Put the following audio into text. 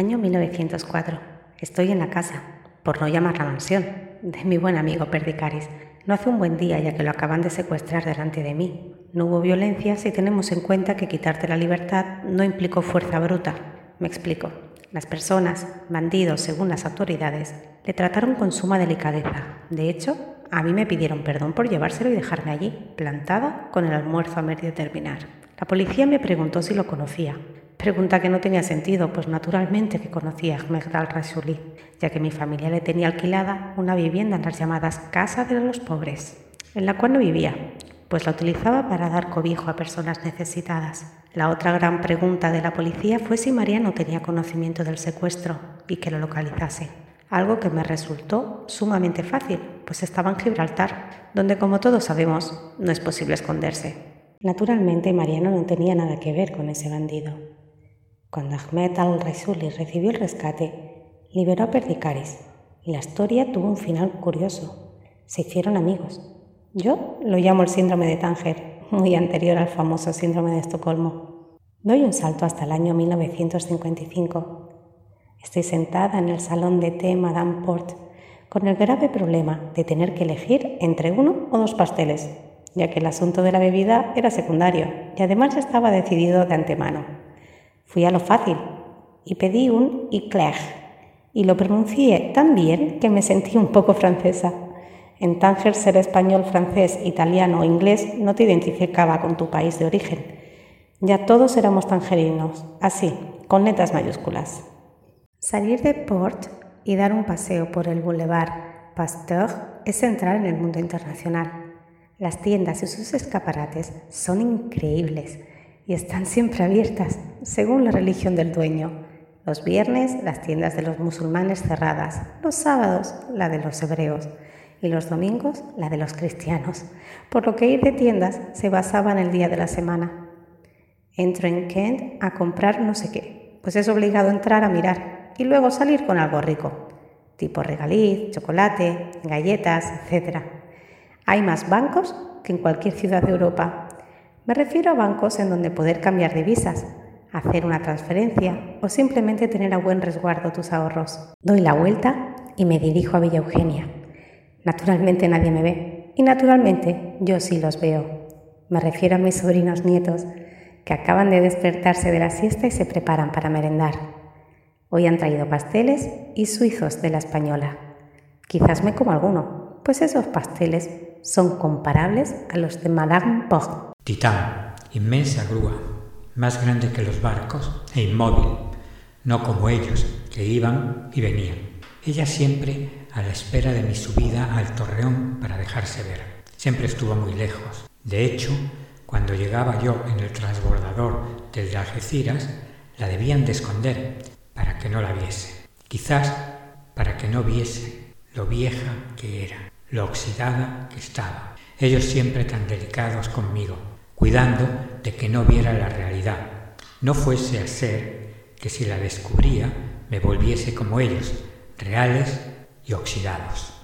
Año 1904. Estoy en la casa, por no llamar la mansión, de mi buen amigo Perdicaris. No hace un buen día ya que lo acaban de secuestrar delante de mí. No hubo violencia si tenemos en cuenta que quitarte la libertad no implicó fuerza bruta. Me explico. Las personas, bandidos según las autoridades, le trataron con suma delicadeza. De hecho, a mí me pidieron perdón por llevárselo y dejarme allí, plantada, con el almuerzo a medio terminar. La policía me preguntó si lo conocía. Pregunta que no tenía sentido, pues naturalmente que conocía a Ahmed al-Rasuli, ya que mi familia le tenía alquilada una vivienda en las llamadas Casa de los Pobres, en la cual no vivía, pues la utilizaba para dar cobijo a personas necesitadas. La otra gran pregunta de la policía fue si Mariano tenía conocimiento del secuestro y que lo localizase, algo que me resultó sumamente fácil, pues estaba en Gibraltar, donde como todos sabemos no es posible esconderse. Naturalmente Mariano no tenía nada que ver con ese bandido. Cuando Ahmed al-Rasuli recibió el rescate, liberó a Perdicaris y la historia tuvo un final curioso. Se hicieron amigos. Yo lo llamo el síndrome de Tánger, muy anterior al famoso síndrome de Estocolmo. Doy un salto hasta el año 1955. Estoy sentada en el salón de té Madame Port con el grave problema de tener que elegir entre uno o dos pasteles, ya que el asunto de la bebida era secundario y además estaba decidido de antemano. Fui a lo fácil y pedí un eclair y lo pronuncié tan bien que me sentí un poco francesa. En Tánger ser español, francés, italiano o inglés no te identificaba con tu país de origen. Ya todos éramos tangerinos, así, con letras mayúsculas. Salir de Port y dar un paseo por el Boulevard Pasteur es entrar en el mundo internacional. Las tiendas y sus escaparates son increíbles y están siempre abiertas, según la religión del dueño. Los viernes las tiendas de los musulmanes cerradas, los sábados la de los hebreos y los domingos la de los cristianos, por lo que ir de tiendas se basaba en el día de la semana. Entro en Kent a comprar no sé qué, pues es obligado entrar a mirar y luego salir con algo rico, tipo regaliz, chocolate, galletas, etc. Hay más bancos que en cualquier ciudad de Europa me refiero a bancos en donde poder cambiar divisas, hacer una transferencia o simplemente tener a buen resguardo tus ahorros. Doy la vuelta y me dirijo a Villa Eugenia. Naturalmente nadie me ve y naturalmente yo sí los veo. Me refiero a mis sobrinos nietos que acaban de despertarse de la siesta y se preparan para merendar. Hoy han traído pasteles y suizos de la española. Quizás me como alguno, pues esos pasteles son comparables a los de Madame Port. Titán, inmensa grúa, más grande que los barcos e inmóvil, no como ellos, que iban y venían. Ella siempre a la espera de mi subida al torreón para dejarse ver. Siempre estuvo muy lejos. De hecho, cuando llegaba yo en el transbordador del de Algeciras, la debían de esconder para que no la viese. Quizás para que no viese lo vieja que era, lo oxidada que estaba. Ellos siempre tan delicados conmigo, cuidando de que no viera la realidad. No fuese a ser que si la descubría me volviese como ellos, reales y oxidados.